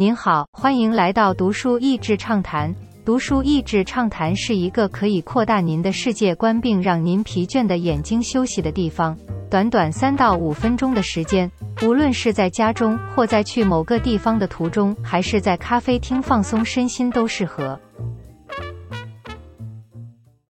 您好，欢迎来到读书益智畅谈。读书益智畅谈是一个可以扩大您的世界观并让您疲倦的眼睛休息的地方。短短三到五分钟的时间，无论是在家中或在去某个地方的途中，还是在咖啡厅放松身心，都适合。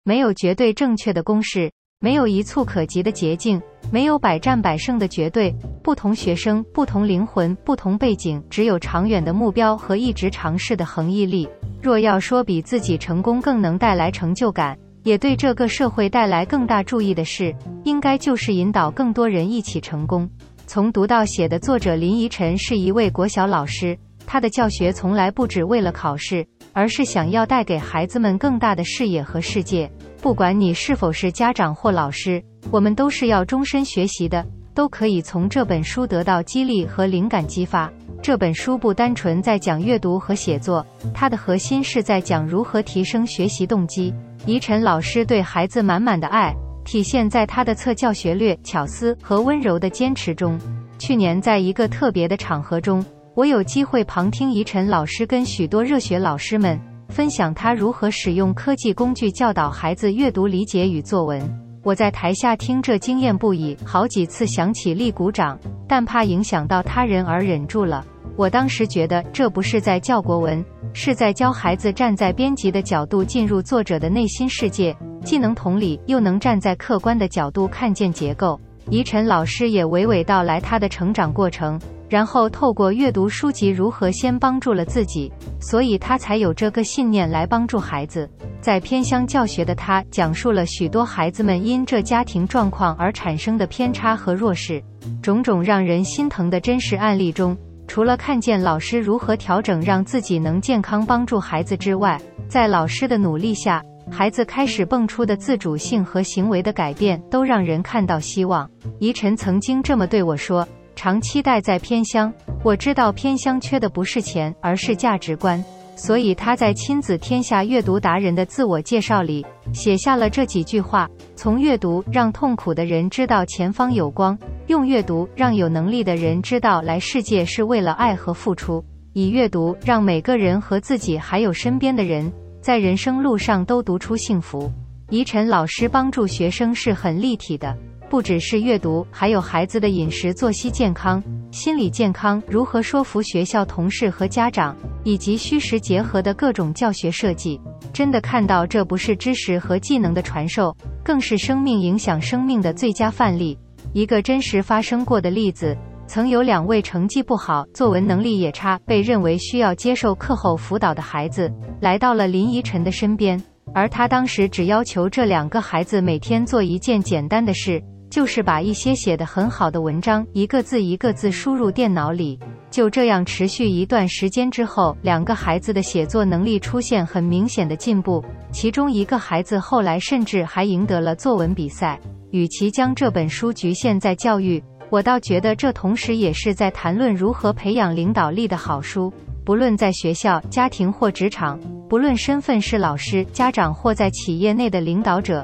没有绝对正确的公式，没有一蹴可及的捷径。没有百战百胜的绝对，不同学生、不同灵魂、不同背景，只有长远的目标和一直尝试的恒毅力。若要说比自己成功更能带来成就感，也对这个社会带来更大注意的事，应该就是引导更多人一起成功。从读到写的作者林依晨是一位国小老师，他的教学从来不只为了考试，而是想要带给孩子们更大的视野和世界。不管你是否是家长或老师。我们都是要终身学习的，都可以从这本书得到激励和灵感激发。这本书不单纯在讲阅读和写作，它的核心是在讲如何提升学习动机。宜晨老师对孩子满满的爱，体现在他的侧教学略、巧思和温柔的坚持中。去年在一个特别的场合中，我有机会旁听宜晨老师跟许多热血老师们分享他如何使用科技工具教导孩子阅读理解与作文。我在台下听着惊艳不已，好几次想起立鼓掌，但怕影响到他人而忍住了。我当时觉得这不是在教国文，是在教孩子站在编辑的角度进入作者的内心世界，既能同理，又能站在客观的角度看见结构。宜晨老师也娓娓道来他的成长过程。然后透过阅读书籍，如何先帮助了自己，所以他才有这个信念来帮助孩子。在偏乡教学的他，讲述了许多孩子们因这家庭状况而产生的偏差和弱势，种种让人心疼的真实案例中，除了看见老师如何调整，让自己能健康帮助孩子之外，在老师的努力下，孩子开始蹦出的自主性和行为的改变，都让人看到希望。宜晨曾经这么对我说。常期待在偏乡，我知道偏乡缺的不是钱，而是价值观。所以他在亲子天下阅读达人的自我介绍里写下了这几句话：从阅读让痛苦的人知道前方有光，用阅读让有能力的人知道来世界是为了爱和付出，以阅读让每个人和自己还有身边的人在人生路上都读出幸福。宜晨老师帮助学生是很立体的。不只是阅读，还有孩子的饮食、作息健康、心理健康，如何说服学校同事和家长，以及虚实结合的各种教学设计。真的看到，这不是知识和技能的传授，更是生命影响生命的最佳范例。一个真实发生过的例子：曾有两位成绩不好、作文能力也差、被认为需要接受课后辅导的孩子，来到了林依晨的身边，而他当时只要求这两个孩子每天做一件简单的事。就是把一些写得很好的文章，一个字一个字输入电脑里。就这样持续一段时间之后，两个孩子的写作能力出现很明显的进步。其中一个孩子后来甚至还赢得了作文比赛。与其将这本书局限在教育，我倒觉得这同时也是在谈论如何培养领导力的好书。不论在学校、家庭或职场，不论身份是老师、家长或在企业内的领导者。